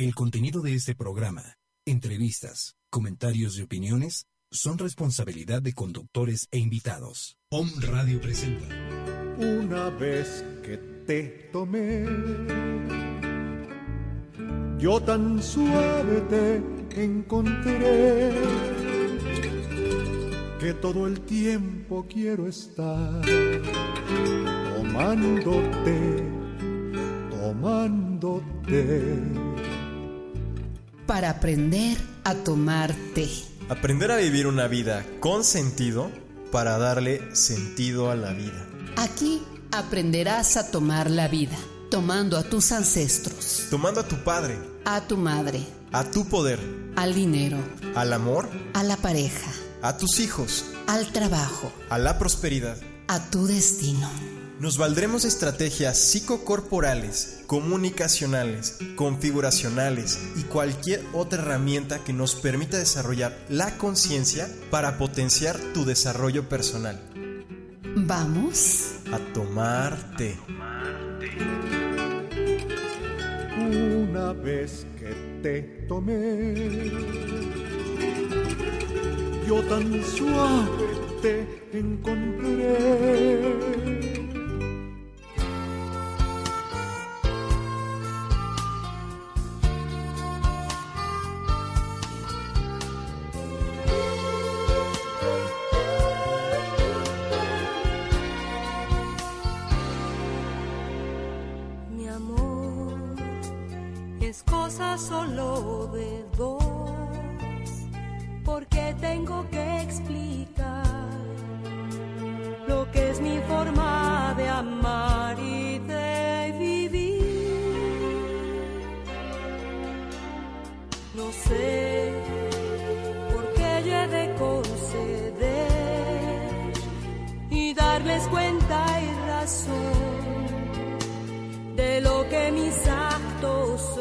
El contenido de este programa, entrevistas, comentarios y opiniones son responsabilidad de conductores e invitados. Om Radio presenta. Una vez que te tomé, yo tan suave te encontré que todo el tiempo quiero estar tomándote, tomándote. Para aprender a tomar té. Aprender a vivir una vida con sentido para darle sentido a la vida. Aquí aprenderás a tomar la vida, tomando a tus ancestros, Tomando a tu padre, a tu madre, a tu poder, al dinero, al amor, a la pareja, a tus hijos, al trabajo, a la prosperidad. a tu destino. Nos valdremos de estrategias psicocorporales, comunicacionales, configuracionales y cualquier otra herramienta que nos permita desarrollar la conciencia para potenciar tu desarrollo personal. Vamos. A tomarte. Una vez que te tomé, yo tan suave te encontré. Es cosa solo de dos, porque tengo que explicar lo que es mi forma de amar y de vivir. No sé por qué yo he de conceder y darles cuenta y razón de lo que mis actos son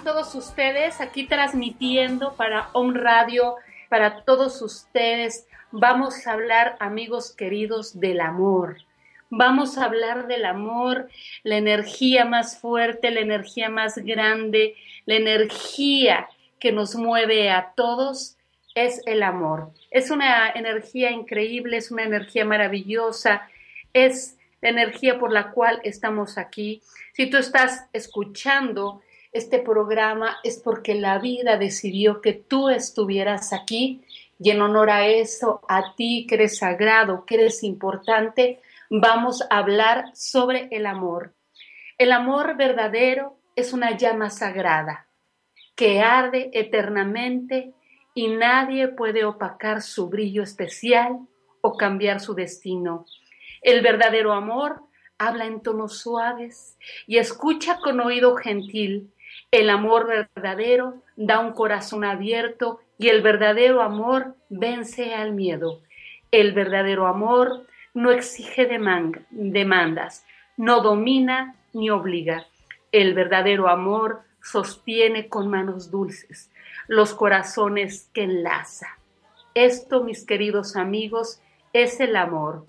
todos ustedes? Aquí transmitiendo para Home Radio, para todos ustedes. Vamos a hablar, amigos queridos, del amor. Vamos a hablar del amor, la energía más fuerte, la energía más grande, la energía que nos mueve a todos es el amor. Es una energía increíble, es una energía maravillosa, es la energía por la cual estamos aquí. Si tú estás escuchando este programa es porque la vida decidió que tú estuvieras aquí y en honor a eso, a ti que eres sagrado, que eres importante, vamos a hablar sobre el amor. El amor verdadero es una llama sagrada que arde eternamente y nadie puede opacar su brillo especial o cambiar su destino. El verdadero amor habla en tonos suaves y escucha con oído gentil. El amor verdadero da un corazón abierto y el verdadero amor vence al miedo. El verdadero amor no exige deman- demandas, no domina ni obliga. El verdadero amor sostiene con manos dulces los corazones que enlaza. Esto, mis queridos amigos, es el amor.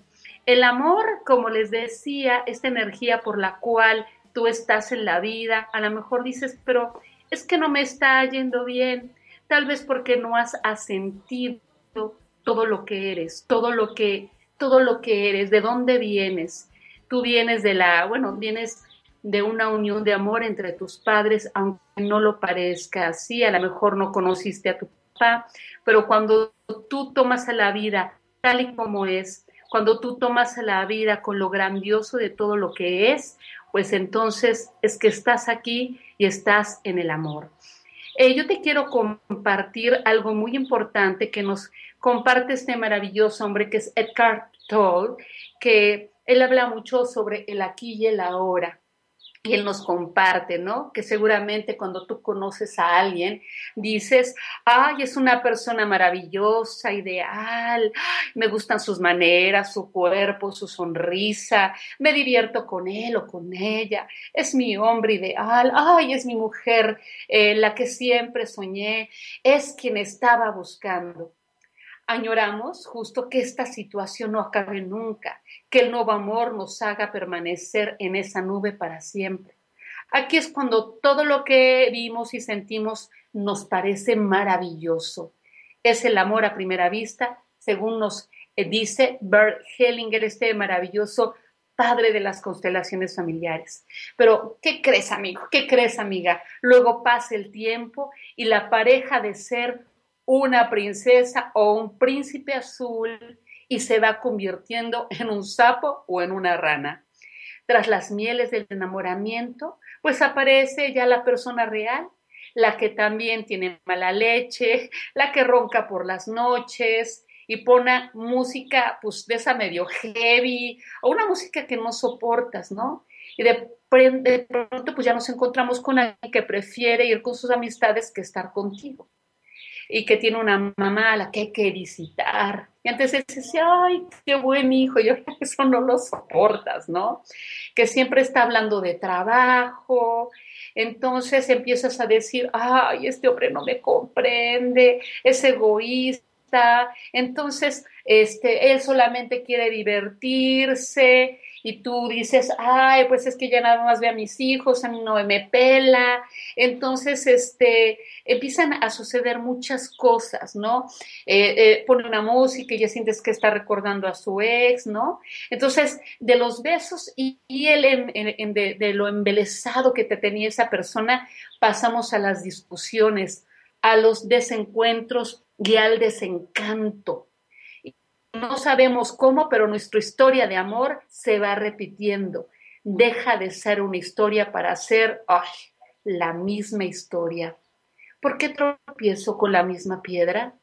El amor, como les decía, esta energía por la cual tú estás en la vida, a lo mejor dices, pero es que no me está yendo bien, tal vez porque no has asentido todo lo que eres, todo lo que, todo lo que eres, de dónde vienes. Tú vienes de la, bueno, vienes de una unión de amor entre tus padres, aunque no lo parezca así, a lo mejor no conociste a tu papá, pero cuando tú tomas a la vida tal y como es, cuando tú tomas a la vida con lo grandioso de todo lo que es, pues entonces es que estás aquí y estás en el amor. Eh, yo te quiero compartir algo muy importante que nos comparte este maravilloso hombre que es Edgar Tolle, que él habla mucho sobre el aquí y el ahora. Y él nos comparte, ¿no? Que seguramente cuando tú conoces a alguien, dices, ay, es una persona maravillosa, ideal, me gustan sus maneras, su cuerpo, su sonrisa, me divierto con él o con ella, es mi hombre ideal, ay, es mi mujer, eh, la que siempre soñé, es quien estaba buscando añoramos justo que esta situación no acabe nunca, que el nuevo amor nos haga permanecer en esa nube para siempre. Aquí es cuando todo lo que vimos y sentimos nos parece maravilloso. Es el amor a primera vista, según nos eh, dice Bert Hellinger, este maravilloso padre de las constelaciones familiares. Pero, ¿qué crees, amigo? ¿Qué crees, amiga? Luego pasa el tiempo y la pareja de ser una princesa o un príncipe azul y se va convirtiendo en un sapo o en una rana. Tras las mieles del enamoramiento, pues aparece ya la persona real, la que también tiene mala leche, la que ronca por las noches y pone música pues de esa medio heavy o una música que no soportas, ¿no? Y de, de pronto pues ya nos encontramos con alguien que prefiere ir con sus amistades que estar contigo y que tiene una mamá a la que hay que visitar. Y él decía, ay, qué buen hijo, yo eso no lo soportas, ¿no? Que siempre está hablando de trabajo, entonces empiezas a decir, ay, este hombre no me comprende, es egoísta, entonces este, él solamente quiere divertirse, y tú dices, ay, pues es que ya nada más ve a mis hijos, a mí no me pela. Entonces, este, empiezan a suceder muchas cosas, ¿no? Eh, eh, pone una música y ya sientes que está recordando a su ex, ¿no? Entonces, de los besos y, el, de, de lo embelesado que te tenía esa persona, pasamos a las discusiones, a los desencuentros y al desencanto no sabemos cómo, pero nuestra historia de amor se va repitiendo. Deja de ser una historia para ser ay, la misma historia. ¿Por qué tropiezo con la misma piedra?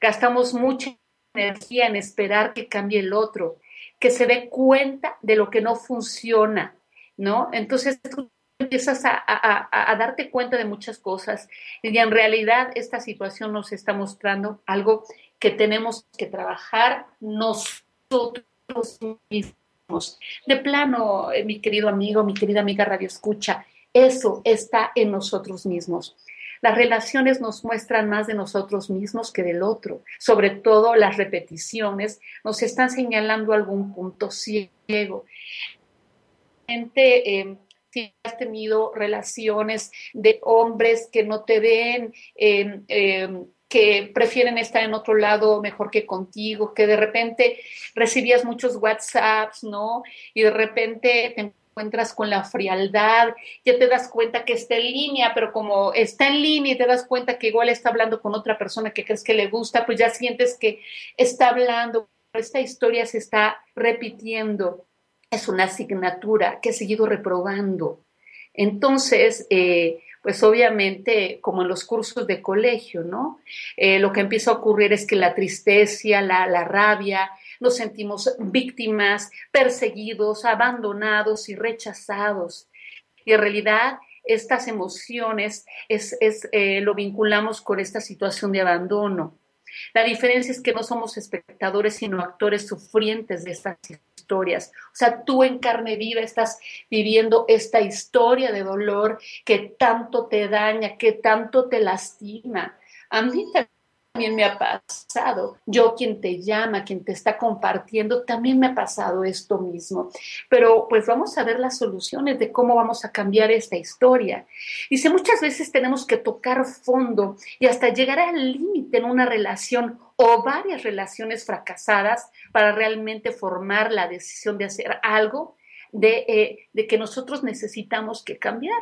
Gastamos mucha energía en esperar que cambie el otro, que se dé cuenta de lo que no funciona, ¿no? Entonces tú empiezas a, darte cuenta de muchas cosas y en realidad esta situación nos está mostrando algo que tenemos que trabajar nosotros mismos. De plano, eh, mi querido amigo, mi querida amiga Radio Escucha, eso está en nosotros mismos. Las relaciones nos muestran más de nosotros mismos que del otro. Sobre todo las repeticiones nos están señalando algún punto ciego. Eh, si has tenido relaciones de hombres que no te ven, eh, que prefieren estar en otro lado mejor que contigo, que de repente recibías muchos WhatsApps, ¿no? Y de repente te encuentras con la frialdad, ya te das cuenta que está en línea, pero como está en línea y te das cuenta que igual está hablando con otra persona que crees que le gusta, pues ya sientes que está hablando, esta historia se está repitiendo, es una asignatura que he seguido reprobando. Entonces, eh, pues obviamente como en los cursos de colegio, ¿no? Eh, lo que empieza a ocurrir es que la tristeza, la, la rabia, nos sentimos víctimas, perseguidos, abandonados y rechazados. Y en realidad estas emociones es, es eh, lo vinculamos con esta situación de abandono. La diferencia es que no somos espectadores, sino actores sufrientes de estas historias. O sea, tú en carne viva estás viviendo esta historia de dolor que tanto te daña, que tanto te lastima. A mí también me ha pasado. Yo quien te llama, quien te está compartiendo, también me ha pasado esto mismo. Pero pues vamos a ver las soluciones de cómo vamos a cambiar esta historia. Dice, muchas veces tenemos que tocar fondo y hasta llegar al límite en una relación o varias relaciones fracasadas para realmente formar la decisión de hacer algo de, eh, de que nosotros necesitamos que cambiar.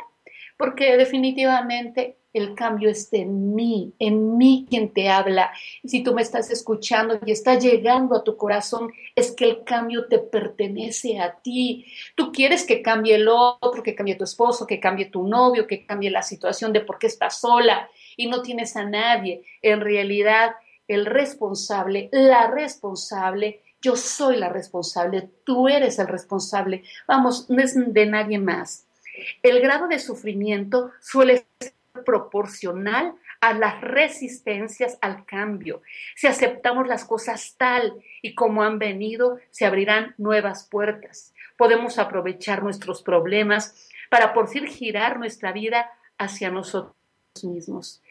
Porque definitivamente el cambio está en mí, en mí quien te habla. Y si tú me estás escuchando y está llegando a tu corazón, es que el cambio te pertenece a ti. Tú quieres que cambie el otro, que cambie tu esposo, que cambie tu novio, que cambie la situación de por qué estás sola y no tienes a nadie. En realidad, el responsable, la responsable, yo soy la responsable, tú eres el responsable. Vamos, no es de nadie más. El grado de sufrimiento suele ser proporcional a las resistencias al cambio. Si aceptamos las cosas tal y como han venido, se abrirán nuevas puertas. Podemos aprovechar nuestros problemas para por fin girar nuestra vida hacia nosotros mismos.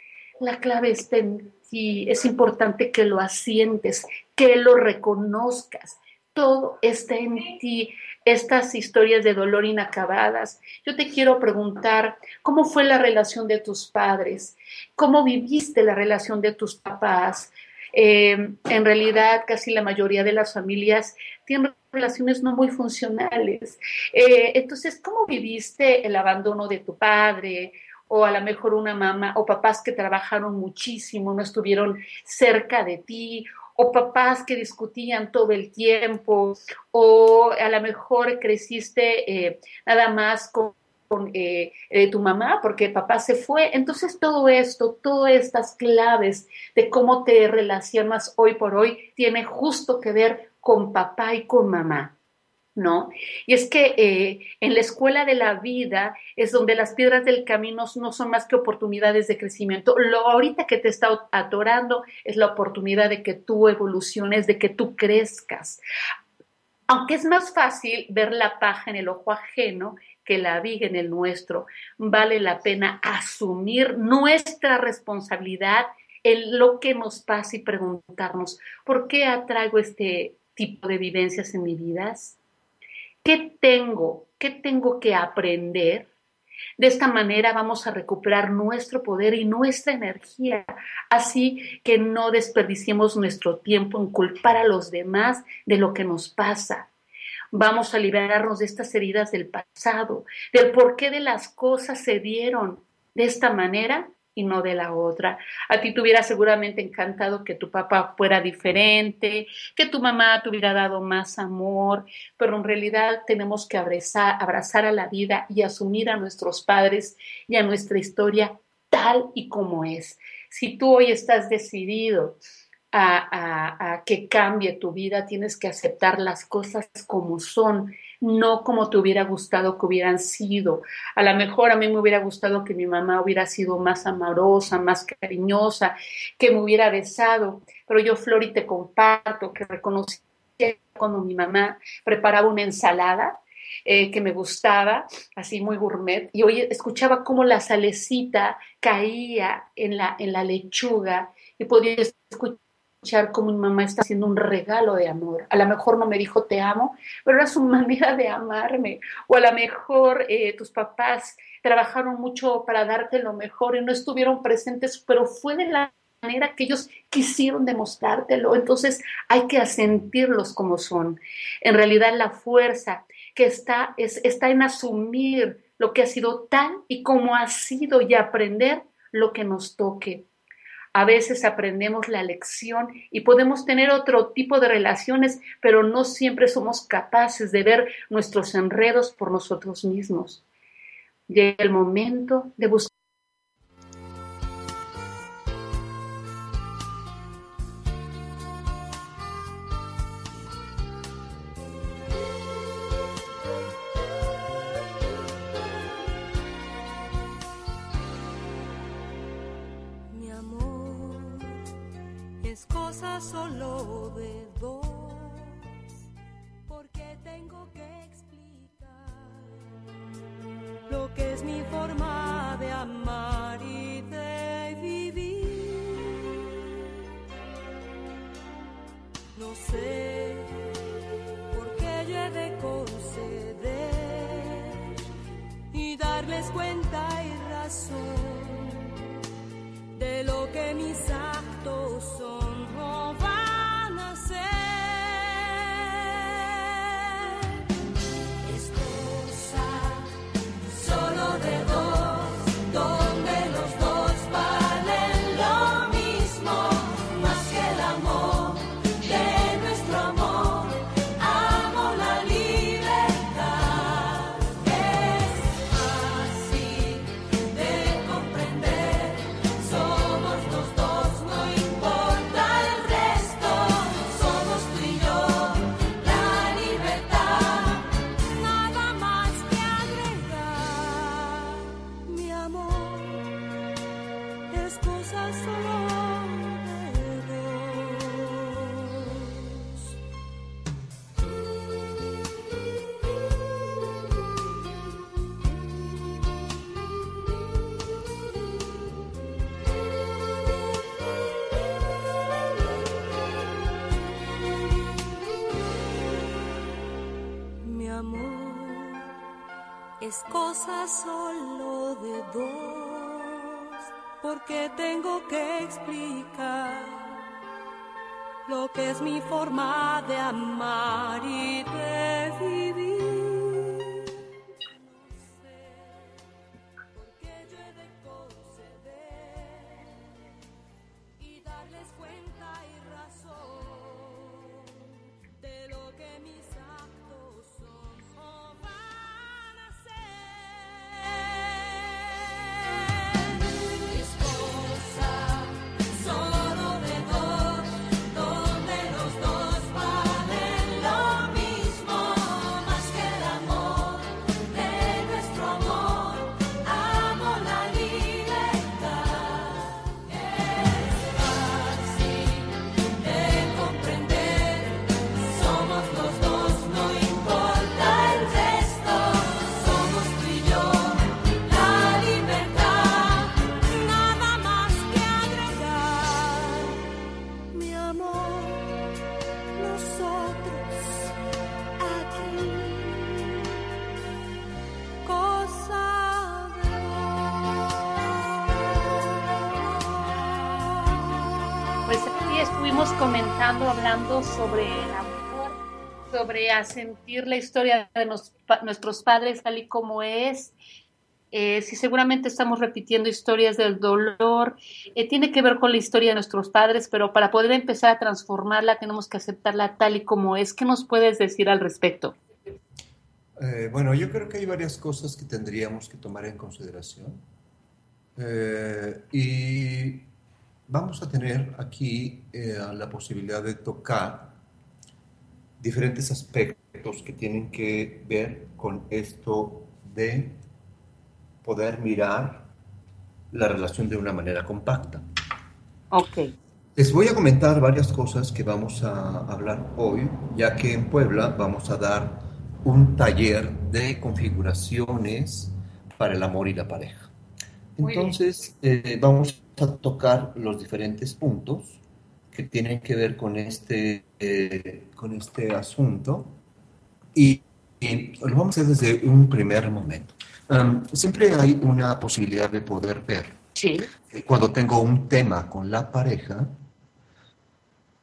La clave está en ti. Es importante que lo asientes, que lo reconozcas. Todo está en ti. Estas historias de dolor inacabadas. Yo te quiero preguntar, ¿cómo fue la relación de tus padres? ¿Cómo viviste la relación de tus papás? Eh, en realidad, casi la mayoría de las familias tienen relaciones no muy funcionales. Eh, entonces, ¿cómo viviste el abandono de tu padre o a lo mejor una mamá o papás que trabajaron muchísimo, no estuvieron cerca de ti, o papás que discutían todo el tiempo, o a lo mejor creciste eh, nada más con, eh, eh, tu mamá porque papá se fue. Entonces todo esto, todas estas claves de cómo te relacionas hoy por hoy, tiene justo que ver con papá y con mamá. ¿No? Y es que eh, en la escuela de la vida es donde las piedras del camino no son más que oportunidades de crecimiento. Lo ahorita que te está atorando es la oportunidad de que tú evoluciones, de que tú crezcas. Aunque es más fácil ver la paja en el ojo ajeno que la viga en el nuestro, vale la pena asumir nuestra responsabilidad en lo que nos pasa y preguntarnos, ¿por qué atraigo este tipo de vivencias en mi vida? ¿Qué tengo? ¿Qué tengo que aprender? De esta manera vamos a recuperar nuestro poder y nuestra energía, así que no desperdiciemos nuestro tiempo en culpar a los demás de lo que nos pasa. Vamos a liberarnos de estas heridas del pasado, del por qué de las cosas se dieron de esta manera y no de la otra. A ti te hubiera seguramente encantado que tu papá fuera diferente, que tu mamá te hubiera dado más amor, pero en realidad tenemos que abrazar, abrazar a la vida y asumir a nuestros padres y a nuestra historia tal y como es. Si tú hoy estás decidido a, a que cambie tu vida, tienes que aceptar las cosas como son no como te hubiera gustado que hubieran sido. A lo mejor a mí me hubiera gustado que mi mamá hubiera sido más amorosa, más cariñosa, que me hubiera besado, pero yo, Flori, te comparto que reconocí cuando mi mamá preparaba una ensalada eh, que me gustaba, así muy gourmet, y hoy escuchaba cómo la salecita caía en la, en la lechuga y podía escuchar escuchar cómo mi mamá está haciendo un regalo de amor. A lo mejor no me dijo te amo, pero era su manera de amarme. O a lo mejor eh, tus papás trabajaron mucho para darte lo mejor y no estuvieron presentes, pero fue de la manera que ellos quisieron demostrártelo. Entonces hay que asentirlos como son. En realidad la fuerza que está, es, está en asumir lo que ha sido tal y como ha sido y aprender lo que nos toque a veces aprendemos la lección y podemos tener otro tipo de relaciones, pero no siempre somos capaces de ver nuestros enredos por nosotros mismos. Llega el momento de buscar solo de dos, es cosa solo de dos, porque tengo que explicar lo que es mi forma de amar y de vivir. Sobre el amor, sobre sentir la historia de nuestros padres tal y como es. Eh, si seguramente estamos repitiendo historias del dolor, eh, tiene que ver con la historia de nuestros padres, pero para poder empezar a transformarla tenemos que aceptarla tal y como es. ¿Qué nos puedes decir al respecto? Eh, bueno, yo creo que hay varias cosas que tendríamos que tomar en consideración. y vamos a tener aquí eh, la posibilidad de tocar diferentes aspectos que tienen que ver con esto de poder mirar la relación de una manera compacta. Ok. Les voy a comentar varias cosas que vamos a hablar hoy, ya que en Puebla vamos a dar un taller de configuraciones para el amor y la pareja. Entonces, eh, vamos a tocar los diferentes puntos que tienen que ver con este, eh, con este asunto y, lo vamos a hacer desde un primer momento. siempre hay una posibilidad de poder ver. Sí. Cuando tengo un tema con la pareja,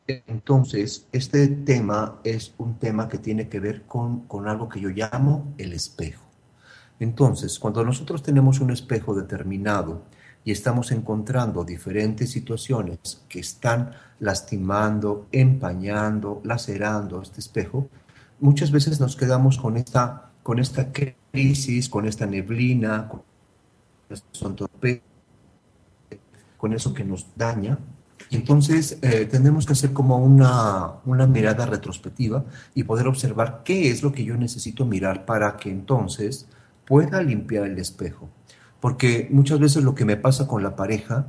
entonces este tema es un tema que tiene que ver con, con algo que yo llamo el espejo. Entonces, cuando nosotros tenemos un espejo determinado, y estamos encontrando diferentes situaciones que están lastimando, empañando, lacerando este espejo, muchas veces nos quedamos con esta, con esta crisis, con esta neblina, con, con eso que nos daña. Y entonces eh, tenemos que hacer como una, una mirada retrospectiva y poder observar qué es lo que yo necesito mirar para que entonces pueda limpiar el espejo porque muchas veces lo que me pasa con la pareja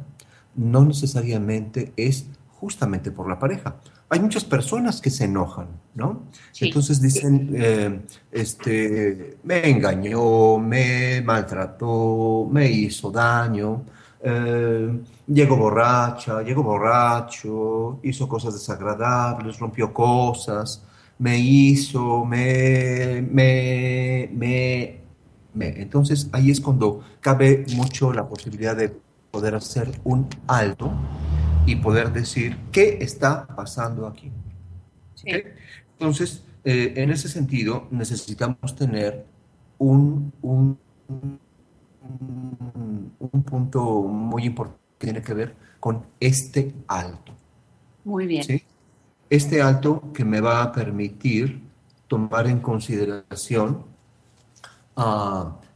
no necesariamente es justamente por la pareja. Hay muchas personas que se enojan, ¿no? Entonces dicen, eh, este, me engañó, me maltrató, me hizo daño, eh, llegó borracha, llegó borracho, hizo cosas desagradables, rompió cosas, me hizo, me, me, me entonces ahí es cuando cabe mucho la posibilidad de poder hacer un alto y poder decir qué está pasando aquí. Entonces, eh, en ese sentido, necesitamos tener un, un, un punto muy importante que tiene que ver con este alto. Muy bien. Este alto que me va a permitir tomar en consideración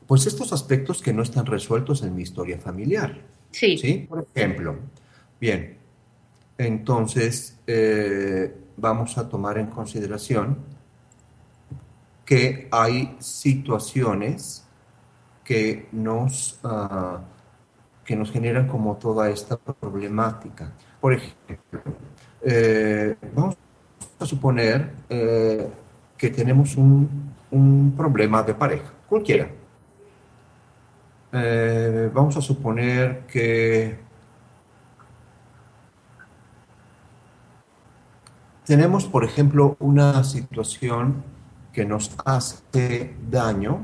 pues estos aspectos que no están resueltos en mi historia familiar. Sí. ¿sí? Por ejemplo, bien, entonces eh, vamos a tomar en consideración que hay situaciones que nos, ah, que nos generan como toda esta problemática. Por ejemplo, eh, vamos a suponer eh, que tenemos un, un problema de pareja cualquiera. Eh, vamos a suponer que tenemos, por ejemplo, una situación que nos hace daño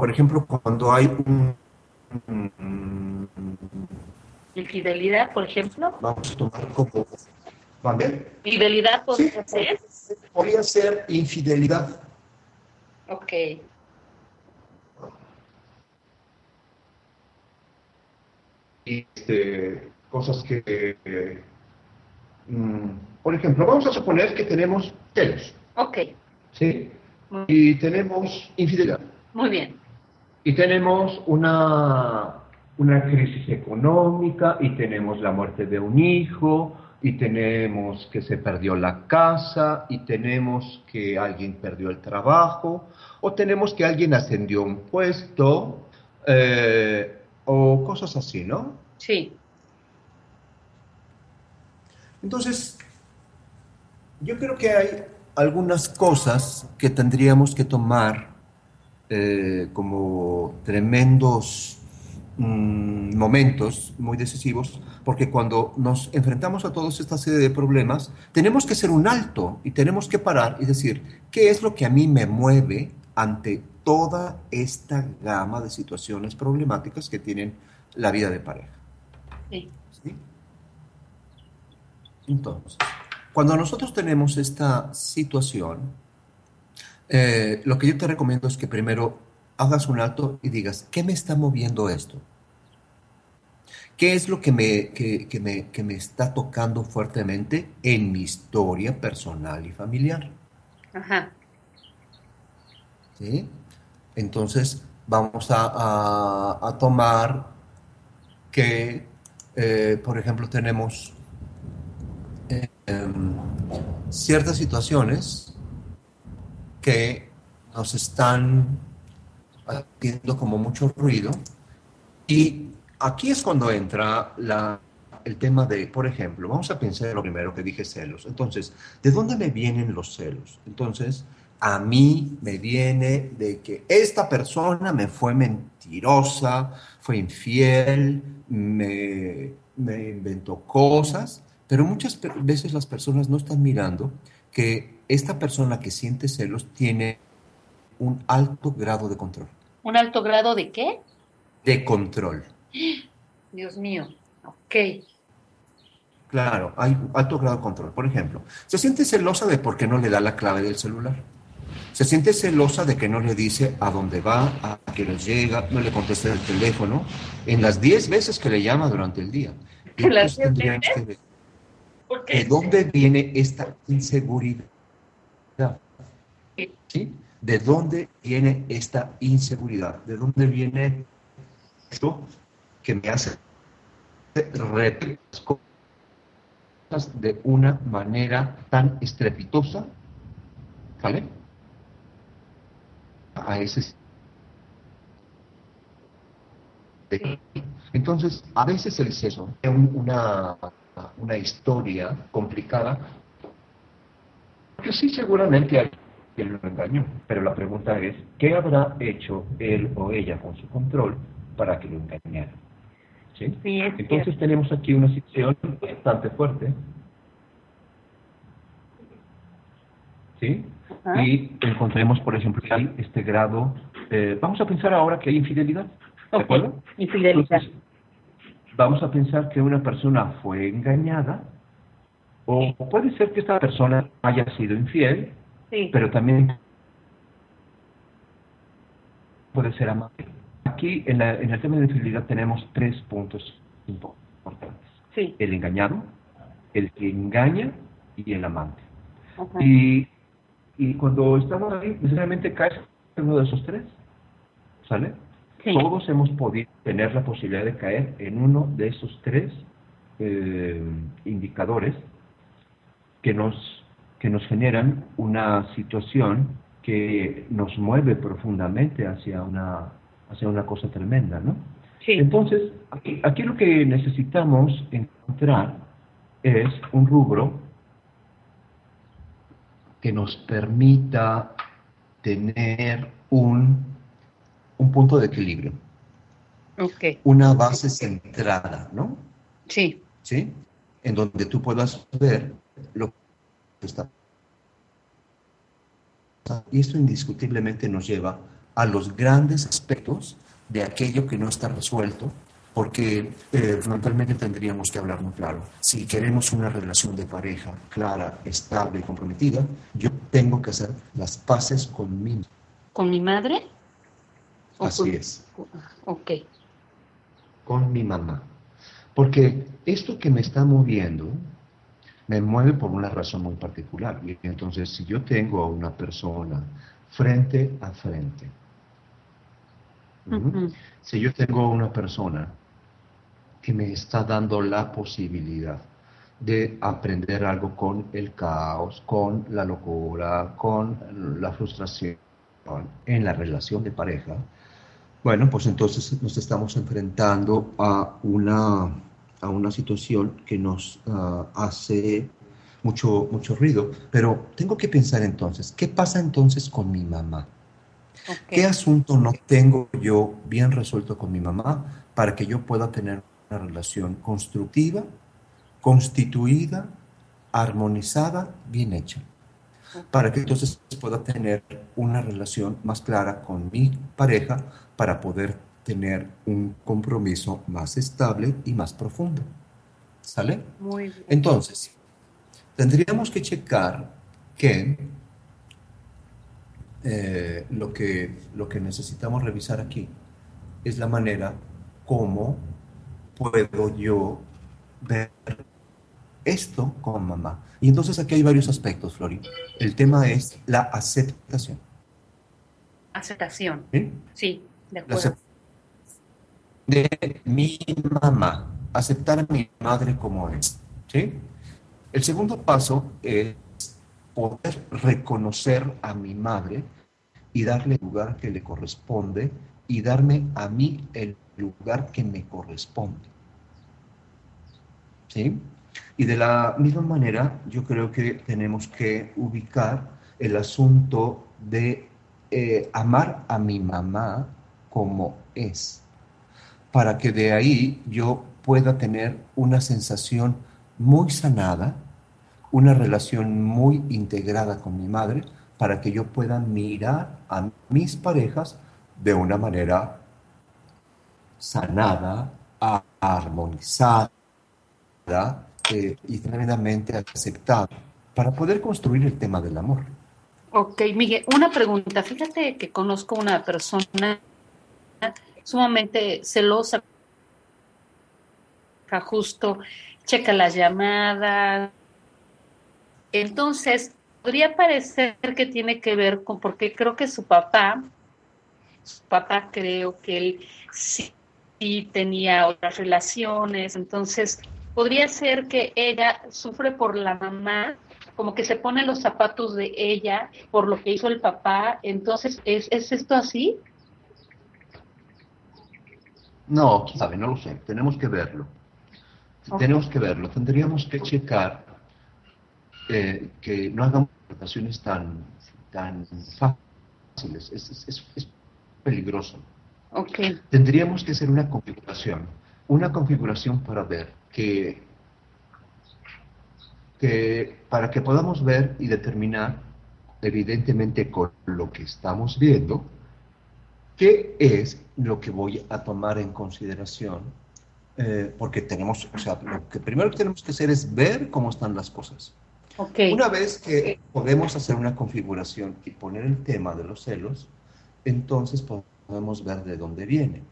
por ejemplo, cuando hay un... Infidelidad, por ejemplo. Vamos a tomar como... ¿Vale? ¿Fidelidad podría Sí? Podría ser infidelidad. Ok. este, cosas que, eh, mm, por ejemplo, vamos a suponer que tenemos celos, Ok. ¿sí? Y tenemos infidelidad, Muy bien. y tenemos una, una crisis económica, y tenemos la muerte de un hijo, y tenemos que se perdió la casa, y tenemos que alguien perdió el trabajo, o tenemos que alguien ascendió un puesto, eh, o cosas así, ¿no? Sí. Entonces, yo creo que hay algunas cosas que tendríamos que tomar eh, como tremendos mm, momentos muy decisivos, porque cuando nos enfrentamos a toda esta serie de problemas, tenemos que hacer un alto y tenemos que parar y decir, ¿qué es lo que a mí me mueve ante toda esta gama de situaciones problemáticas que tienen la vida de pareja? Sí. ¿Sí? Entonces, cuando nosotros tenemos esta situación, eh, lo que yo te recomiendo es que primero hagas un alto y digas, ¿qué me está moviendo esto? ¿Qué es lo que me, que, que me, que me está tocando fuertemente en mi historia personal y familiar? Ajá. ¿sí? Entonces vamos a, a- a tomar que, eh, por ejemplo, tenemos eh, em, ciertas situaciones que nos están haciendo como mucho ruido y aquí es cuando entra la, el tema de, por ejemplo, vamos a pensar en lo primero que dije, celos. Entonces, ¿de dónde me vienen los celos? Entonces, a mí me viene de que esta persona me fue mentirosa, fue infiel, me, me inventó cosas, pero muchas veces las personas no están mirando que esta persona que siente celos tiene un alto grado de control. ¿Un alto grado de qué? De control. Dios mío. Ok. Claro, hay alto grado de control. Por ejemplo, se siente celosa de por qué no le da la clave del celular. Se siente celosa de que no le dice a dónde va, a qué les llega, no le contesta el teléfono en las 10 veces que le llama durante el día. Y ¿En las 10 tendríamos que ver ¿Por ¿De dónde viene esta inseguridad? Sí. ¿De dónde viene esta inseguridad? ¿De dónde viene esto que me hace repetir las cosas de una manera tan estrepitosa? ¿Vale? A ese Entonces, a veces el sexo es un- una, una historia complicada, que sí seguramente hay quien lo engañó, pero la pregunta es, ¿qué habrá hecho él o ella con su control para que lo engañara? ¿Sí? Sí, es Entonces tenemos aquí una situación bastante fuerte. ¿Sí? Y encontremos, por ejemplo, que hay este grado. eh, vamos a pensar ahora que hay infidelidad. ¿De acuerdo? Infidelidad. Entonces, vamos a pensar que una persona fue engañada, o puede ser que esta persona haya sido infiel, Sí. pero también puede ser amable. Aquí en, la- en el tema de infidelidad tenemos tres puntos importantes. Sí. El engañado, el que engaña y el amante. Ajá. Y, y cuando estamos ahí, necesariamente caes en uno de esos tres. ¿Sale? Sí. Todos hemos podido tener la posibilidad de caer en uno de esos tres eh, indicadores que nos, que nos generan una situación que nos mueve profundamente hacia una, hacia una cosa tremenda, ¿no? Sí. Entonces, aquí, aquí lo que necesitamos encontrar es un rubro que nos permita tener un, un punto de equilibrio, Ok. una base centrada, ¿no? Sí. ¿Sí? En donde tú puedas ver lo que está. Y esto indiscutiblemente nos lleva a los grandes aspectos de aquello que no está resuelto, porque eh, frontalmente tendríamos que hablar muy claro. Si queremos una relación de pareja clara, estable y comprometida, yo tengo que hacer las paces con mi ¿Con mi madre? ¿O Así con- es, Ok. con mi mamá. Porque esto que me está moviendo me mueve por una razón muy particular. Y entonces, si yo tengo a una persona frente a frente, si yo tengo a una persona que me está dando la posibilidad de aprender algo con el caos, con la locura, con la frustración en la relación de pareja, bueno, pues entonces nos estamos enfrentando a una, a una situación que nos ah, hace mucho, mucho ruido. Pero tengo que pensar entonces, ¿qué pasa entonces con mi mamá? ¿Qué asunto no tengo yo bien resuelto con mi mamá para que yo pueda tener una relación constructiva, constituida, armonizada, bien hecha? Para que entonces pueda tener una relación más clara con mi pareja para poder tener un compromiso más estable y más profundo. ¿Sale? Muy bien. Entonces, tendríamos que checar que eh, lo que lo que necesitamos revisar aquí es la manera como puedo yo ver esto con mamá. Y entonces aquí hay varios aspectos, Flori. El tema es la aceptación. Aceptación. ¿sí? Sí, de acuerdo. De mi mamá, aceptar a mi madre como es. ¿sí? El segundo paso es poder reconocer a mi madre y darle el lugar que le corresponde y darme a mí el lugar que me corresponde. ¿Sí? Y de la misma manera, yo creo que tenemos que ubicar el asunto de eh, amar a mi mamá como es, para que de ahí yo pueda tener una sensación muy sanada, una relación muy integrada con mi madre, para que yo pueda mirar a mis parejas de una manera sanada, armonizada eh, y tremendamente aceptada, para poder construir el tema del amor. Ok, Miguel, una pregunta. Fíjate que conozco una persona sumamente celosa, justo checa las llamadas. Entonces, podría parecer que tiene que ver con, porque creo que su papá, su papá creo que él sí, sí tenía otras relaciones, entonces podría ser que ella sufre por la mamá como que se pone los zapatos de ella por lo que hizo el papá. Entonces, ¿es, es esto así? No, sabe, no lo sé. Tenemos que verlo. Tenemos que verlo. Tendríamos que checar eh, que no hagamos relaciones tan, tan fáciles. Es, es- es- es peligroso. Ok, Tendríamos que hacer una configuración. Una configuración para ver que, que para que podamos ver y determinar, evidentemente con lo que estamos viendo, qué es lo que voy a tomar en consideración, eh, porque tenemos, o sea, lo que primero que tenemos que hacer es ver cómo están las cosas. ok. Una vez que podemos hacer una configuración y poner el tema de los celos, entonces podemos ver de dónde viene.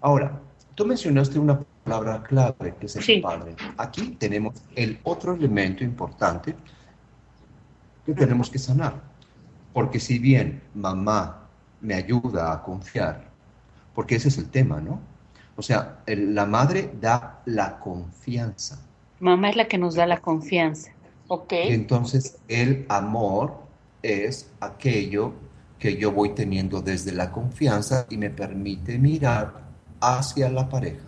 Ahora, tú mencionaste una palabra clave que es el Sí. padre. Aquí tenemos el otro elemento importante que tenemos que sanar. Porque si bien mamá me ayuda a confiar, porque ese es el tema, ¿no? O sea, el- la madre da la confianza. Mamá es la que nos da la confianza. Ok, Y entonces el amor es aquello que yo voy teniendo desde la confianza y me permite mirar hacia la pareja,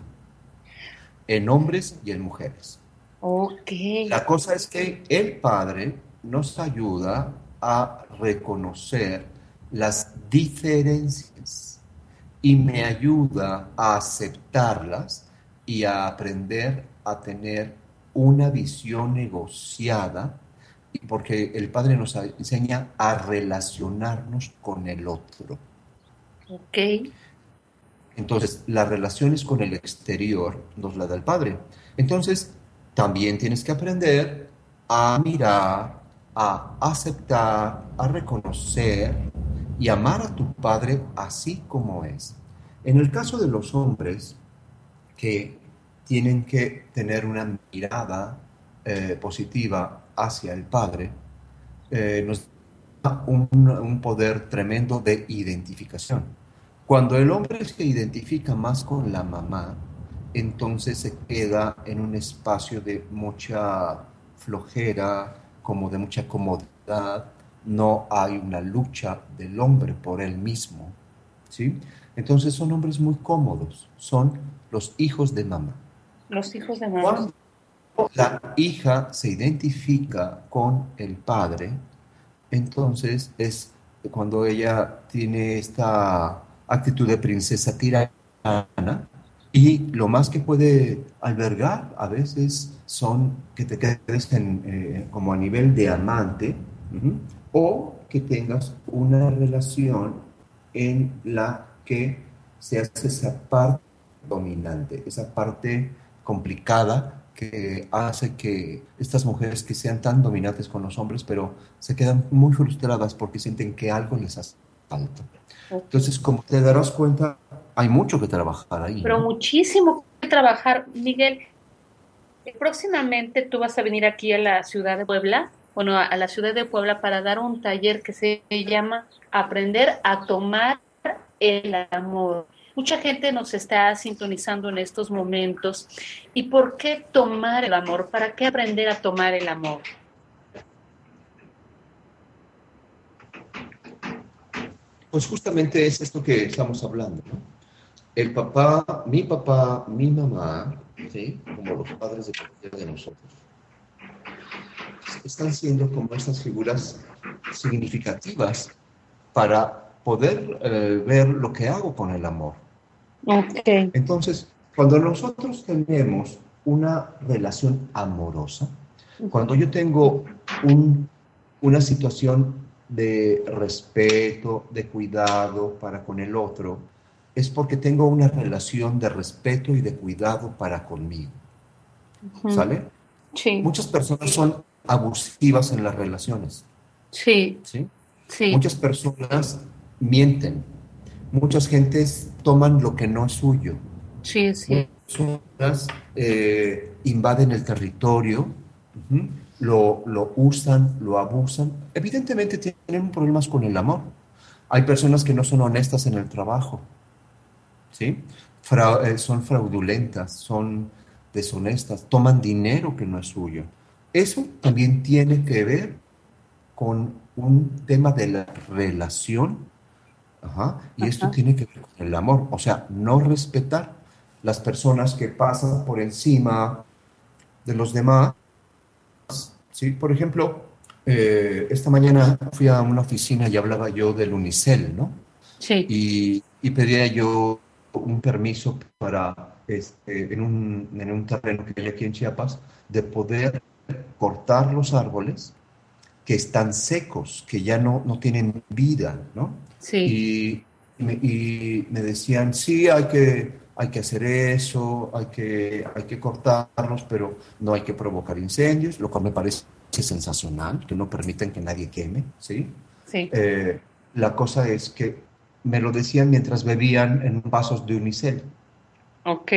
en hombres y en mujeres. ok. La cosa es que el Padre nos ayuda a reconocer las diferencias y me ayuda a aceptarlas y a aprender a tener una visión negociada, porque el Padre nos enseña a relacionarnos con el otro. Ok. Entonces, las relaciones con el exterior nos la da el padre. Entonces, también tienes que aprender a mirar, a aceptar, a reconocer y amar a tu padre así como es. En el caso de los hombres que tienen que tener una mirada eh, positiva hacia el padre, eh, nos da un, un poder tremendo de identificación. Cuando el hombre se identifica más con la mamá, entonces se queda en un espacio de mucha flojera, como de mucha comodidad, no hay una lucha del hombre por él mismo, ¿sí? Entonces son hombres muy cómodos, son los hijos de mamá. Los hijos de mamá. Cuando la hija se identifica con el padre, entonces es cuando ella tiene esta actitud de princesa tirana y lo más que puede albergar a veces son que te quedes en, eh, como a nivel de amante o que tengas una relación en la que se hace esa parte dominante, esa parte complicada que hace que estas mujeres que sean tan dominantes con los hombres, pero se quedan muy frustradas porque sienten que algo les hace falta. Entonces, como te darás cuenta, hay mucho que trabajar ahí. Pero ¿no? muchísimo que trabajar. Miguel, próximamente tú vas a venir aquí a la ciudad de Puebla, bueno, a la ciudad de Puebla para dar un taller que se llama Aprender a tomar el amor. Mucha gente nos está sintonizando en estos momentos. ¿Y por qué tomar el amor? ¿Para qué aprender a tomar el amor? Pues justamente es esto que estamos hablando. El papá, mi papá, mi mamá, ¿sí? como los padres de cualquiera de nosotros, están siendo como estas figuras significativas para poder eh, ver lo que hago con el amor. Ok. Entonces, cuando nosotros tenemos una relación amorosa, cuando yo tengo un- una situación de respeto, de cuidado para con el otro, es porque tengo una relación de respeto y de cuidado para conmigo. ¿Sale? Sí, Muchas personas son abusivas en las relaciones, sí, ¿sí? sí. Muchas personas mienten. Muchas gentes toman lo que no es suyo. Sí, sí. personas eh, invaden el territorio, lo, lo usan, lo abusan. Evidentemente tienen problemas con el amor. Hay personas que no son honestas en el trabajo, ¿sí? Fra- eh, son fraudulentas, son deshonestas, toman dinero que no es suyo. Eso también tiene que ver con un tema de la relación, ajá, y esto tiene que ver con el amor, o sea, no respetar las personas que pasan por encima de los demás. ¿sí? Por ejemplo, eh, esta mañana fui a una oficina y hablaba yo del Unicel, ¿no? Sí, Y, y pedía yo un permiso para, este, en, un, en un terreno que hay aquí en Chiapas, de poder cortar los árboles que están secos, que ya no, no tienen vida, ¿no? sí. Y, me, y me decían, sí, hay que, hay que hacer eso, hay que, hay que cortarlos, pero no hay que provocar incendios, lo cual me parece sensacional, que no permiten que nadie queme, ¿sí? Sí, Eh, la cosa es que me lo decían mientras bebían en vasos de unicel. ok.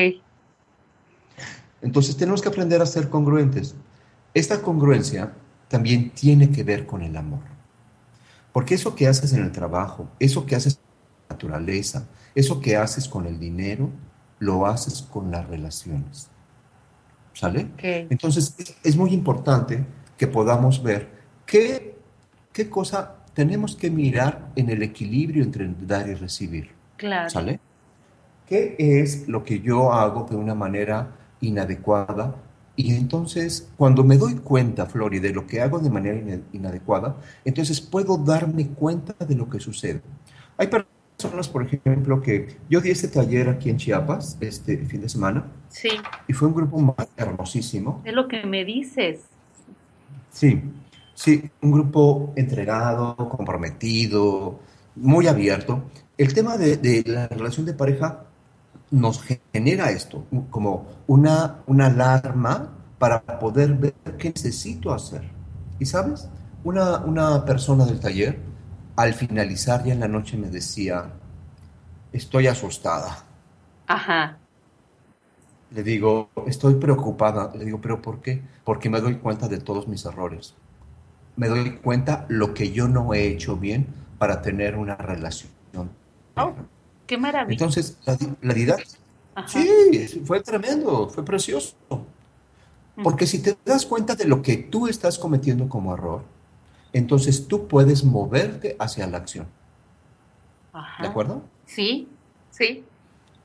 Entonces tenemos que aprender a ser congruentes. Esta congruencia también tiene que ver con el amor. Porque eso que haces en el trabajo, eso que haces en la naturaleza, eso que haces con el dinero, lo haces con las relaciones. ¿Sale? Entonces es, es muy importante que podamos ver qué, qué cosa tenemos que mirar en el equilibrio entre dar y recibir. Claro. ¿Sale? ¿Qué es lo que yo hago de una manera inadecuada? Y entonces, cuando me doy cuenta, Flori, de lo que hago de manera ina- inadecuada, entonces puedo darme cuenta de lo que sucede. Hay personas, por ejemplo, que yo di este taller aquí en Chiapas este fin de semana Sí, y fue un grupo más hermosísimo. es lo que me dices. Sí, sí, un grupo entregado, comprometido, muy abierto. El tema de, de la relación de pareja nos genera esto, como una, una alarma para poder ver qué necesito hacer. Y sabes, una, una persona del taller, al finalizar ya en la noche me decía, estoy asustada. Ajá. Le digo, estoy preocupada. Le digo, ¿pero por qué? Porque me doy cuenta de todos mis errores. Me doy cuenta lo que yo no he hecho bien para tener una relación. Oh, qué maravilla. Entonces, la, la didáctica, Ajá. sí, fue tremendo, fue precioso. Porque si te das cuenta de lo que tú estás cometiendo como error, entonces tú puedes moverte hacia la acción. Ajá. ¿De acuerdo? Sí, sí.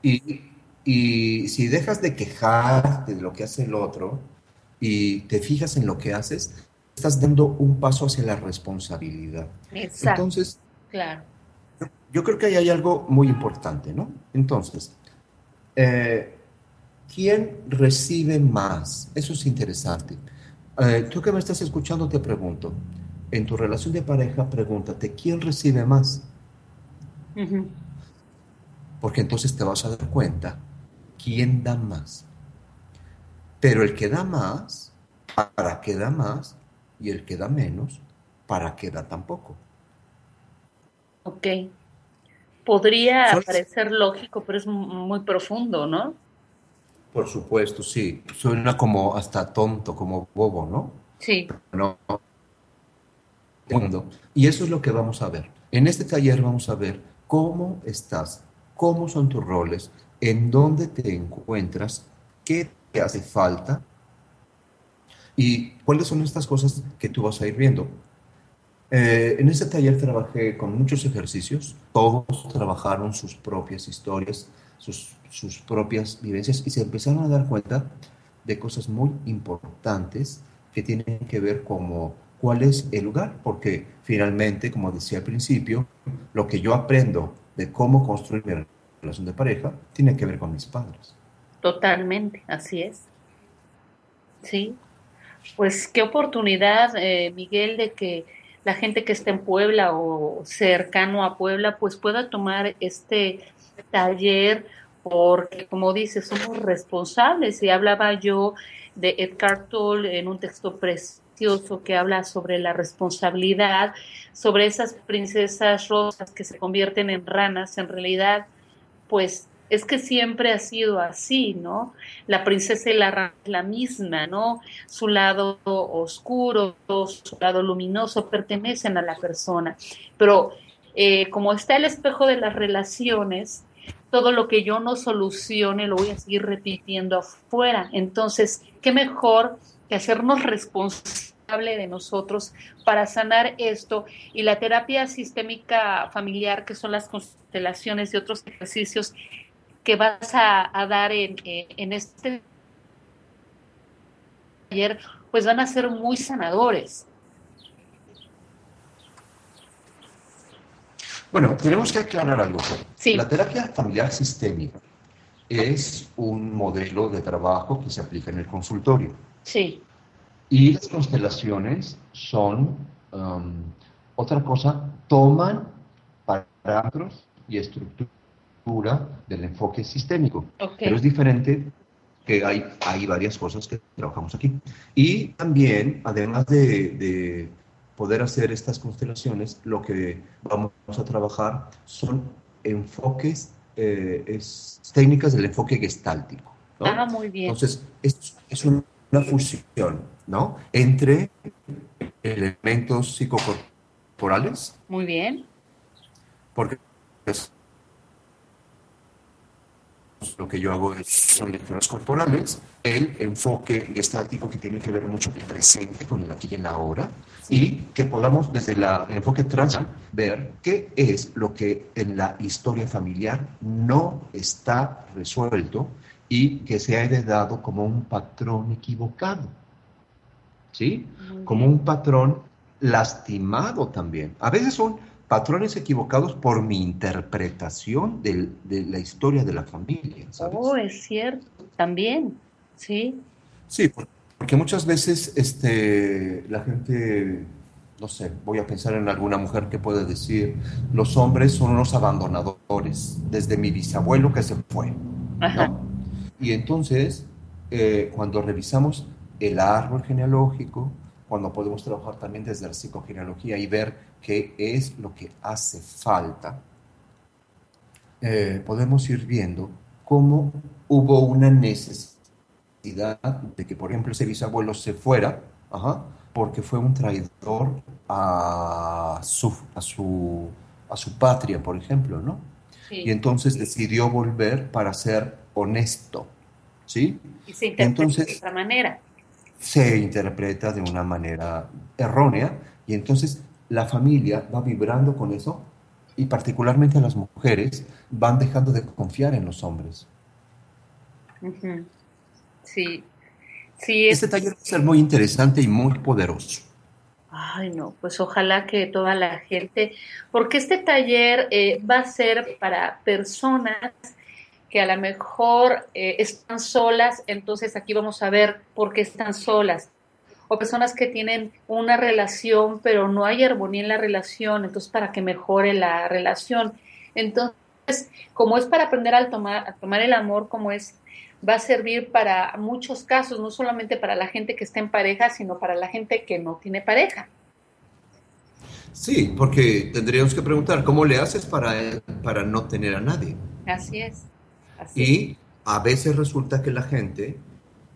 Y, y si dejas de quejarte de lo que hace el otro y te fijas en lo que haces, estás dando un paso hacia la responsabilidad. Exacto. Entonces, claro. Yo creo que ahí hay algo muy importante, ¿no? Entonces, eh, ¿quién recibe más? Eso es interesante. Eh, tú que me estás escuchando, te pregunto, en tu relación de pareja, pregúntate, ¿quién recibe más? Porque entonces te vas a dar cuenta quién da más. Pero el que da más, ¿para qué da más? Y el que da menos, ¿para qué da tampoco? Ok. Podría parecer lógico, pero es mu- muy profundo, ¿no? Por supuesto, sí. Suena como hasta tonto, como bobo, ¿no? Sí. No. Mundo. Y eso es lo que vamos a ver. En este taller vamos a ver cómo estás, cómo son tus roles, en dónde te encuentras, qué te hace falta y cuáles son estas cosas que tú vas a ir viendo. Eh, en este taller trabajé con muchos ejercicios, todos trabajaron sus propias historias, sus, sus propias vivencias y se empezaron a dar cuenta de cosas muy importantes que tienen que ver como cuál es el lugar, porque finalmente, como decía al principio, lo que yo aprendo de cómo construir mi relación de pareja tiene que ver con mis padres. Totalmente, así es. Sí. Pues qué oportunidad, eh, Miguel, de que la gente que está en Puebla o cercano a Puebla, pues pueda tomar este taller, porque como dices, somos responsables. Y hablaba yo de Edgar Tolle en un texto precioso que habla sobre la responsabilidad, sobre esas princesas rosas que se convierten en ranas, en realidad, pues es que siempre ha sido así, ¿no? La princesa y la es la misma, ¿no? Su lado oscuro, su lado luminoso pertenecen a la persona. Pero eh, como está el espejo de las relaciones, todo lo que yo no solucione lo voy a seguir repitiendo afuera. Entonces, ¿qué mejor que hacernos responsable de nosotros para sanar esto? Y la terapia sistémica familiar, que son las constelaciones y otros ejercicios que vas a, a dar en, eh, en este taller, pues van a ser muy sanadores. Bueno, tenemos que aclarar algo. Sí. La terapia familiar sistémica es un modelo de trabajo que se aplica en el consultorio. Sí, Y las constelaciones son um, otra cosa, toman parámetros y estructura del enfoque sistémico. Pero es diferente que hay, hay varias cosas que trabajamos aquí. Y también, además de, de poder hacer estas constelaciones, lo que vamos a trabajar son enfoques, eh, es, técnicas del enfoque gestáltico. ¿no? Ah, muy bien. Entonces, es, es una fusión, ¿no? Entre elementos psicocorporales, Muy bien. porque es- lo que yo hago es, son lecturas corporales, el enfoque estático que tiene que ver mucho con el presente, con el aquí y en la ahora, y que podamos desde la- el enfoque trans ver qué es lo que en la historia familiar no está resuelto y que se ha heredado como un patrón equivocado, ¿sí? Como un patrón lastimado también. A veces son patrones equivocados por mi interpretación del- de la historia de la familia, ¿sabes? Oh, es cierto. También. Sí. Sí, por- porque muchas veces este, la gente no sé, voy a pensar en alguna mujer que puede decir, los hombres son unos abandonadores, desde mi bisabuelo que se fue. ¿no? Y entonces, eh, cuando revisamos el árbol genealógico, cuando podemos trabajar también desde la psicogenealogía y ver qué es lo que hace falta, eh, podemos ir viendo cómo hubo una necesidad de que, por ejemplo, ese bisabuelo se fuera, porque fue un traidor a su, a su, a su patria, por ejemplo, ¿no? Y entonces decidió volver para ser honesto, ¿sí? Y se interpreta entonces, de otra manera. Se interpreta de una manera errónea y entonces la familia va vibrando con eso y particularmente las mujeres van dejando de confiar en los hombres. Sí, sí. Este taller va a ser muy interesante y muy poderoso. Ay, no, pues ojalá que toda la gente, porque este taller eh, va a ser para personas que a lo mejor eh, están solas, entonces aquí vamos a ver por qué están solas. O personas que tienen una relación, pero no hay armonía en la relación, entonces para que mejore la relación. Entonces, como es para aprender a tomar, a tomar el amor como es va a servir para muchos casos, no solamente para la gente que está en pareja, sino para la gente que no tiene pareja. Sí, porque tendríamos que preguntar, ¿cómo le haces para, para no tener a nadie? Así es. y a veces resulta que la gente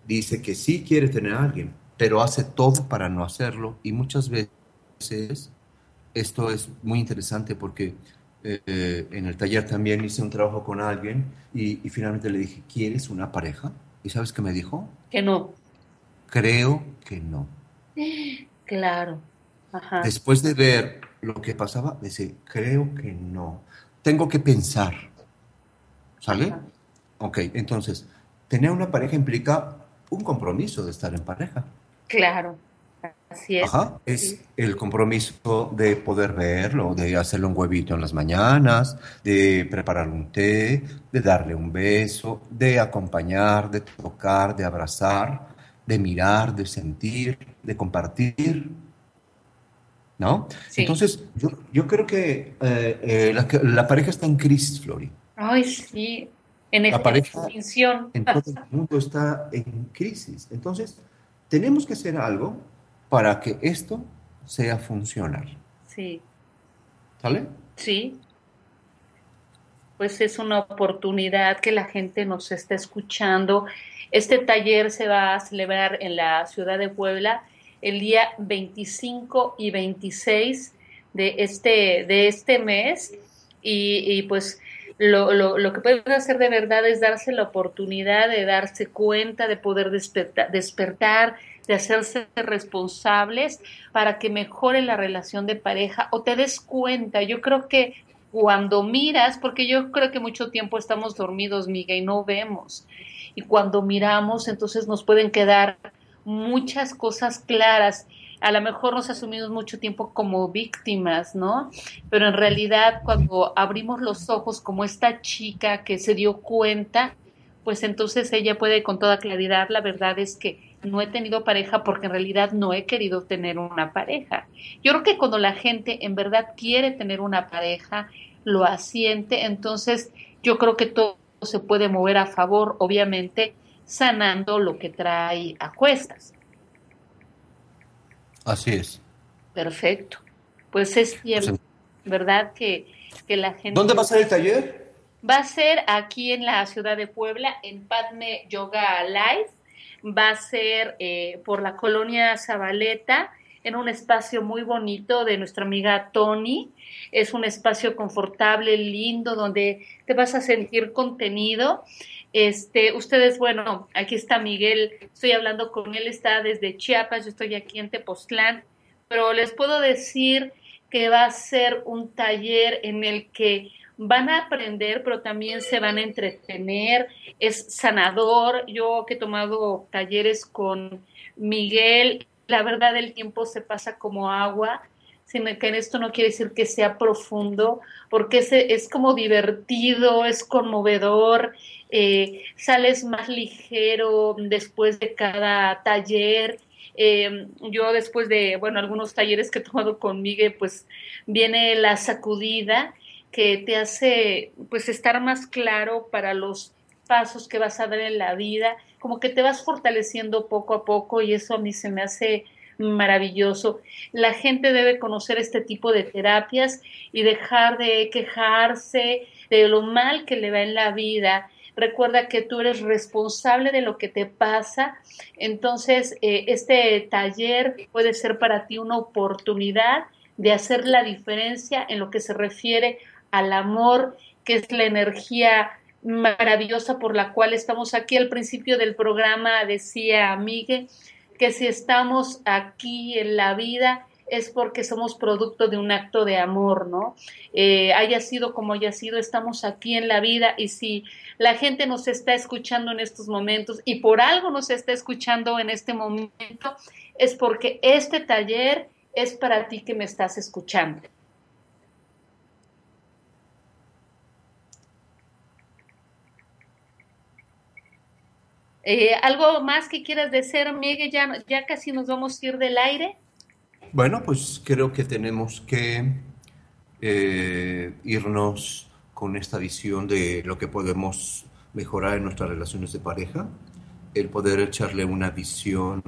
dice que sí quiere tener a alguien, pero hace todo para no hacerlo. Y muchas veces esto es muy interesante porque eh, en el taller también hice un trabajo con alguien y, finalmente le dije, ¿quieres una pareja? ¿Y sabes qué me dijo? Que no. Creo que no. Claro. Después de ver lo que pasaba, dice, creo que no. Tengo que pensar. ¿Sale? Ok, entonces, tener una pareja implica un compromiso de estar en pareja. Claro. Así es. Ajá, es el compromiso de poder verlo, de hacerle un huevito en las mañanas, de prepararle un té, de darle un beso, de acompañar, de tocar, de abrazar, de mirar, de sentir, de compartir. ¿No? Entonces, yo, yo, creo que eh, eh, la, la, pareja está en crisis, Flori. Ay, sí. En la pareja en todo el mundo está en crisis. Entonces, tenemos que hacer algo para que esto sea funcional. Sí. ¿Sale? Sí. Pues es una oportunidad que la gente nos está escuchando. Este taller se va a celebrar en la ciudad de Puebla el día 25 y 26 de este, de este mes. Y, pues lo, lo, lo, que pueden hacer de verdad es darse la oportunidad de darse cuenta, de poder despertar, despertar de hacerse responsables para que mejore la relación de pareja o te des cuenta. Yo creo que cuando miras, porque yo creo que mucho tiempo estamos dormidos, Miguel, y no vemos. Y cuando miramos, entonces nos pueden quedar muchas cosas claras. A lo mejor nos asumimos mucho tiempo como víctimas, ¿no? Pero en realidad cuando abrimos los ojos como esta chica que se dio cuenta, pues entonces ella puede con toda claridad, la verdad es que no he tenido pareja porque en realidad no he querido tener una pareja. Yo creo que cuando la gente en verdad quiere tener una pareja, lo asiente, entonces yo creo que todo se puede mover a favor, obviamente sanando lo que trae a cuestas. Así es. Perfecto. Pues es tiempo, ¿verdad? Que, que la gente... ¿Dónde va a ser el taller? Va a ser aquí en la ciudad de Puebla, en Padme Yoga Live va a ser eh, por la colonia Zabaleta, en un espacio muy bonito de nuestra amiga Tony. Es un espacio confortable, lindo, donde te vas a sentir contenido. Este, ustedes, bueno, aquí está Miguel, estoy hablando con él, está desde Chiapas, yo estoy aquí en Tepoztlán, pero les puedo decir que va a ser un taller en el que van a aprender, pero también se van a entretener, es sanador. Yo que he tomado talleres con Miguel, la verdad el tiempo se pasa como agua, sino que en esto no quiere decir que sea profundo, porque es, es como divertido, es conmovedor, eh, sales más ligero después de cada taller Eh, yo después de, bueno, algunos talleres que he tomado con Miguel, pues viene la sacudida que te hace pues estar más claro para los pasos que vas a dar en la vida, como que te vas fortaleciendo poco a poco y eso a mí se me hace maravilloso. La gente debe conocer este tipo de terapias y dejar de quejarse de lo mal que le va en la vida. Recuerda que tú eres responsable de lo que te pasa. Entonces, eh, este taller puede ser para ti una oportunidad de hacer la diferencia en lo que se refiere al amor, que es la energía maravillosa por la cual estamos aquí. Al principio del programa decía Miguel que si estamos aquí en la vida es porque somos producto de un acto de amor, ¿no? Eh, haya sido como haya sido, estamos aquí en la vida y si la gente nos está escuchando en estos momentos y por algo nos está escuchando en este momento, es porque este taller es para ti que me estás escuchando. Eh, ¿Algo más que quieras decir, Miguel? Ya, ya casi nos vamos a ir del aire. Bueno, pues creo que tenemos que eh, irnos con esta visión de lo que podemos mejorar en nuestras relaciones de pareja, el poder echarle una visión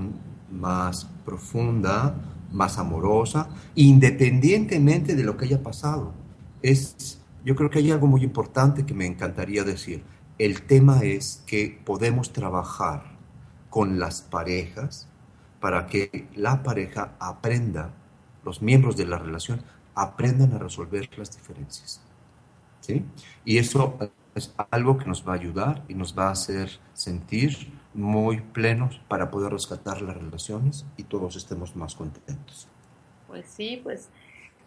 más profunda, más amorosa, independientemente de lo que haya pasado. Es, yo creo que hay algo muy importante que me encantaría decir el tema es que podemos trabajar con las parejas para que la pareja aprenda, los miembros de la relación aprendan a resolver las diferencias. ¿sí? Y eso es algo que nos va a ayudar y nos va a hacer sentir muy plenos para poder rescatar las relaciones y todos estemos más contentos. Pues sí, pues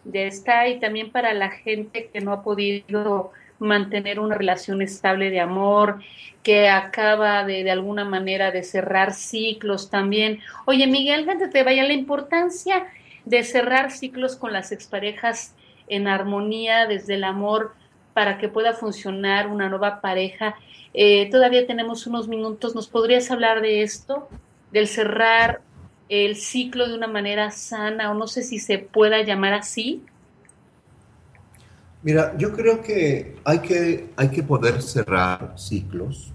ya está y también para la gente que no ha podido mantener una relación estable de amor, que acaba de, de alguna manera de cerrar ciclos también. Oye, Miguel, antes te vaya la importancia de cerrar ciclos con las exparejas en armonía desde el amor para que pueda funcionar una nueva pareja. Eh, todavía tenemos unos minutos. ¿Nos podrías hablar de esto? Del cerrar el ciclo de una manera sana o no sé si se pueda llamar así. Mira, yo creo que hay que, hay que poder cerrar ciclos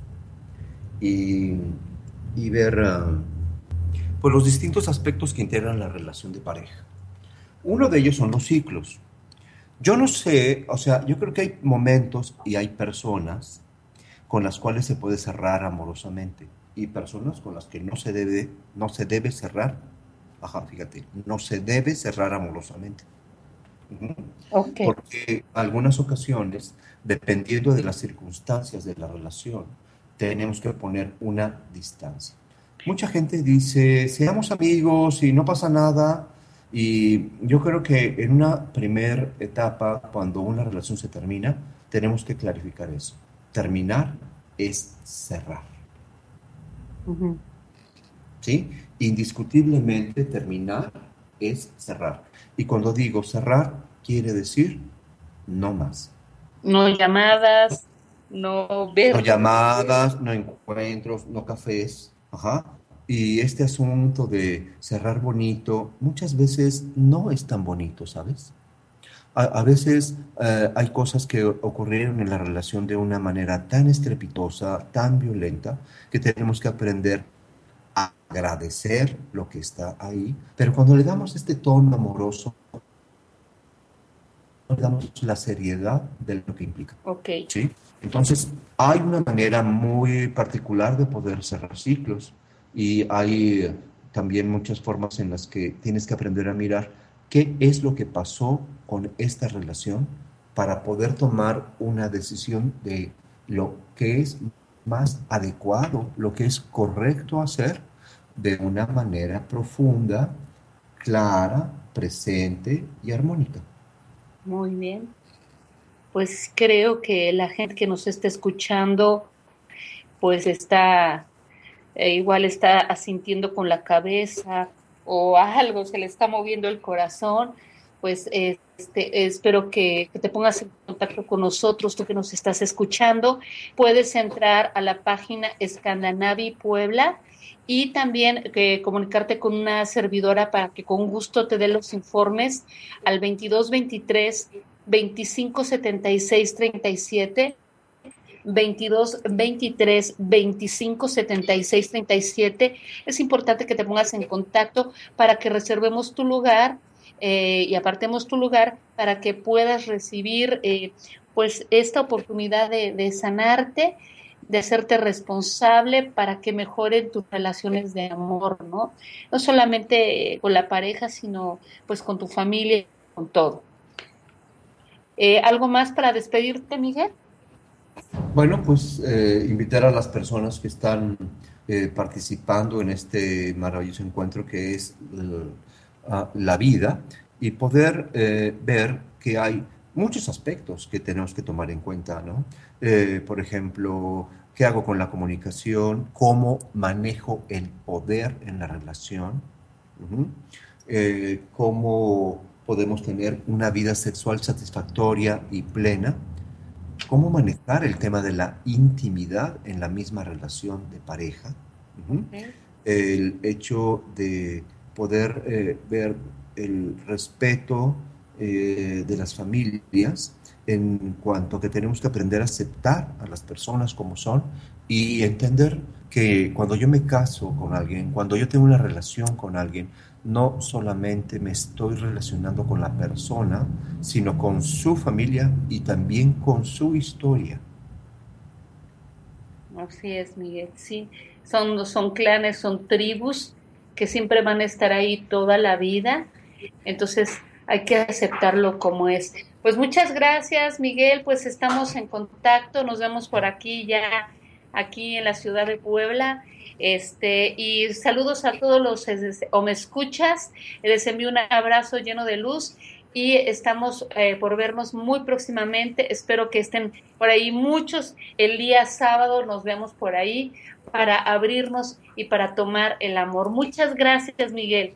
y, ver uh, pues los distintos aspectos que integran la relación de pareja. Uno de ellos son los ciclos. Yo no sé, o sea, yo creo que hay momentos y hay personas con las cuales se puede cerrar amorosamente y personas con las que no se debe, no se debe cerrar. Ajá, fíjate, no se debe cerrar amorosamente. Porque algunas ocasiones, dependiendo de las circunstancias de la relación, tenemos que poner una distancia. Mucha gente dice, seamos amigos y no pasa nada. Y yo creo que en una primera etapa, cuando una relación se termina, tenemos que clarificar eso. Terminar es cerrar. ¿Sí? Indiscutiblemente terminar es cerrar. Y cuando digo cerrar, quiere decir no más. No llamadas, no ver. No llamadas, no encuentros, no cafés. Ajá. Y este asunto de cerrar bonito, muchas veces no es tan bonito, ¿sabes? A, veces eh, hay cosas que ocurrieron en la relación de una manera tan estrepitosa, tan violenta, que tenemos que aprender agradecer lo que está ahí, pero cuando le damos este tono amoroso, le damos la seriedad de lo que implica. Ok. ¿sí? Entonces, hay una manera muy particular de poder cerrar ciclos y hay también muchas formas en las que tienes que aprender a mirar qué es lo que pasó con esta relación para poder tomar una decisión de lo que es más adecuado, lo que es correcto hacer de una manera profunda, clara, presente y armónica. Muy bien. Pues creo que la gente que nos está escuchando, pues está, eh, igual está asintiendo con la cabeza o algo, se le está moviendo el corazón, pues este, espero que, te pongas en contacto con nosotros, tú que nos estás escuchando. Puedes entrar a la página Scandinavi Puebla y también eh, comunicarte con una servidora para que con gusto te dé los informes al 2223 2576 37 22 23 25 76 37. Es importante que te pongas en contacto para que reservemos tu lugar eh, y apartemos tu lugar para que puedas recibir eh, pues esta oportunidad de, sanarte, de hacerte responsable para que mejoren tus relaciones de amor, ¿no? No solamente con la pareja, sino pues con tu familia, con todo. Eh, ¿Algo más para despedirte, Miguel? Bueno, pues eh, invitar a las personas que están eh, participando en este maravilloso encuentro que es ah, la vida y poder ver que hay muchos aspectos que tenemos que tomar en cuenta, ¿no? Por ejemplo, ¿qué hago con la comunicación? ¿Cómo manejo el poder en la relación? ¿Cómo podemos tener una vida sexual satisfactoria y plena, cómo manejar el tema de la intimidad en la misma relación de pareja, el hecho de poder eh, ver el respeto eh, de las familias en cuanto que tenemos que aprender a aceptar a las personas como son y entender que cuando yo me caso con alguien, cuando yo tengo una relación con alguien, no solamente me estoy relacionando con la persona, sino con su familia y también con su historia. Así es, Miguel, sí. Son, son clanes, son tribus que siempre van a estar ahí toda la vida. Entonces hay que aceptarlo como es. Pues muchas gracias, Miguel. Pues estamos en contacto. Nos vemos por aquí ya, aquí en la ciudad de Puebla. Este, y saludos a todos los o me escuchas, les envío un abrazo lleno de luz y estamos eh, por vernos muy próximamente. Espero que estén por ahí muchos. El día sábado nos vemos por ahí para abrirnos y para tomar el amor. Muchas gracias, Miguel.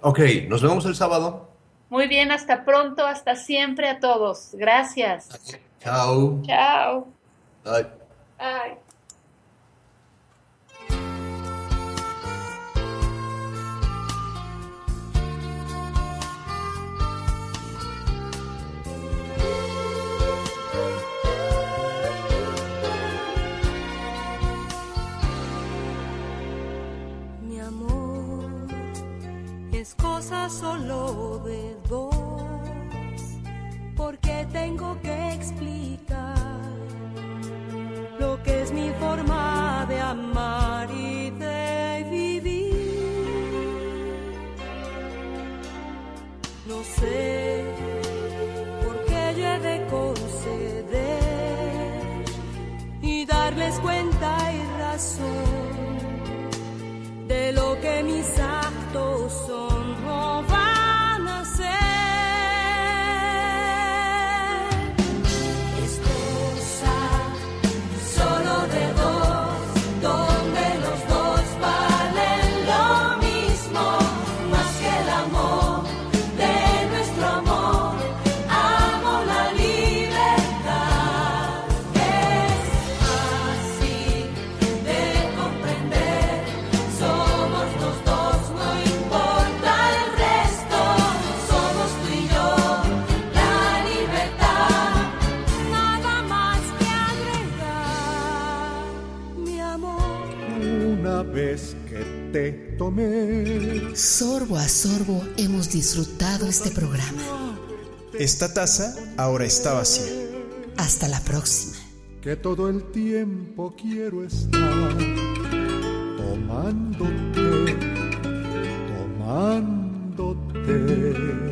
Ok, nos vemos el sábado. Muy bien, hasta pronto, hasta siempre a todos. Gracias. Chao. Chao. Bye. Bye. Solo de dos, porque tengo que explicar lo que es mi forma de amar y de vivir. No sé por qué yo he de conceder y darles cuenta y razón de lo que mis actos son. Sorbo a sorbo hemos disfrutado este programa. Esta taza ahora está vacía. Hasta la próxima. Que todo el tiempo quiero estar tomándote, tomándote.